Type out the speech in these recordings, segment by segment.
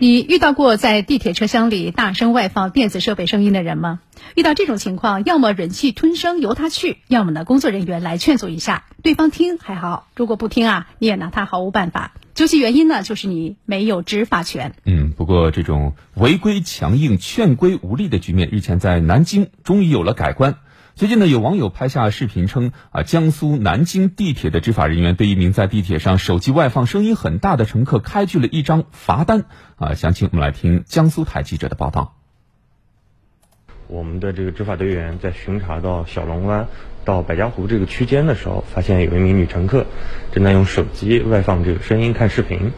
你遇到过在地铁车厢里大声外放电子设备声音的人吗？遇到这种情况，要么忍气吞声由他去，要么呢工作人员来劝阻一下，对方听还好，如果不听啊，你也拿他毫无办法。究其原因呢，就是你没有执法权。嗯，不过这种违规强硬、劝规无力的局面，日前在南京终于有了改观。最近呢，有网友拍下视频称，啊，江苏南京地铁的执法人员对一名在地铁上手机外放声音很大的乘客开具了一张罚单。啊，详情我们来听江苏台记者的报道。我们的这个执法队员在巡查到小龙湾到百家湖这个区间的时候，发现有一名女乘客正在用手机外放这个声音看视频。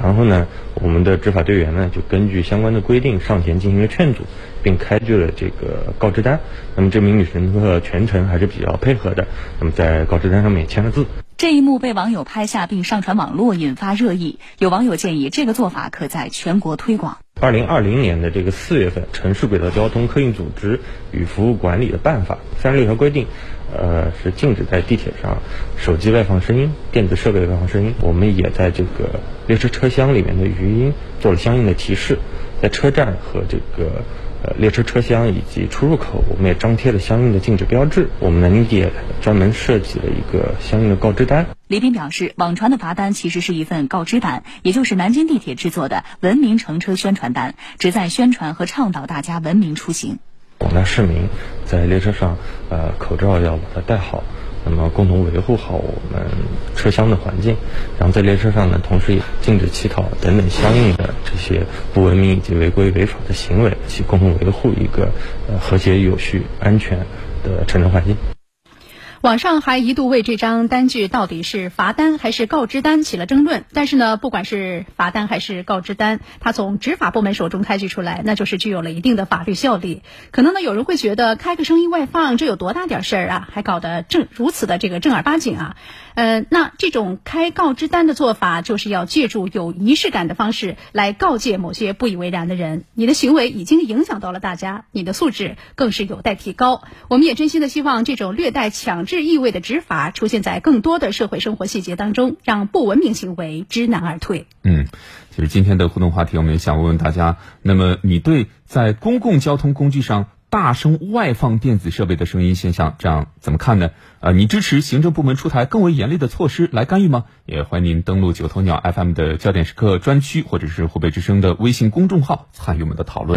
然后呢，我们的执法队员呢就根据相关的规定上前进行了劝阻，并开具了这个告知单。那么这名女乘客全程还是比较配合的，那么在告知单上面签了字。这一幕被网友拍下并上传网络，引发热议。有网友建议，这个做法可在全国推广。二零二零年的这个四月份，《城市轨道交通客运组织与服务管理的办法》三十六条规定，呃，是禁止在地铁上手机外放声音、电子设备外放声音。我们也在这个列车车厢里面的语音做了相应的提示，在车站和这个。呃，列车车厢以及出入口，我们也张贴了相应的禁止标志。我们呢也专门设计了一个相应的告知单。李斌表示，网传的罚单其实是一份告知单，也就是南京地铁制作的文明乘车宣传单，旨在宣传和倡导大家文明出行。广大市民在列车上，呃，口罩要把它戴好。那么，共同维护好我们车厢的环境，然后在列车上呢，同时也禁止乞讨等等相应的这些不文明以及违规违法的行为，去共同维护一个呃和谐、有序、安全的乘车环境。网上还一度为这张单据到底是罚单还是告知单起了争论。但是呢，不管是罚单还是告知单，它从执法部门手中开具出来，那就是具有了一定的法律效力。可能呢，有人会觉得开个声音外放，这有多大点事儿啊？还搞得正如此的这个正儿八经啊？呃，那这种开告知单的做法，就是要借助有仪式感的方式来告诫某些不以为然的人，你的行为已经影响到了大家，你的素质更是有待提高。我们也真心的希望这种略带强制。是意味的执法出现在更多的社会生活细节当中，让不文明行为知难而退。嗯，其实今天的互动话题，我们也想问问大家：那么你对在公共交通工具上大声外放电子设备的声音现象，这样怎么看呢？啊，你支持行政部门出台更为严厉的措施来干预吗？也欢迎您登录九头鸟 FM 的焦点时刻专区，或者是湖北之声的微信公众号参与我们的讨论。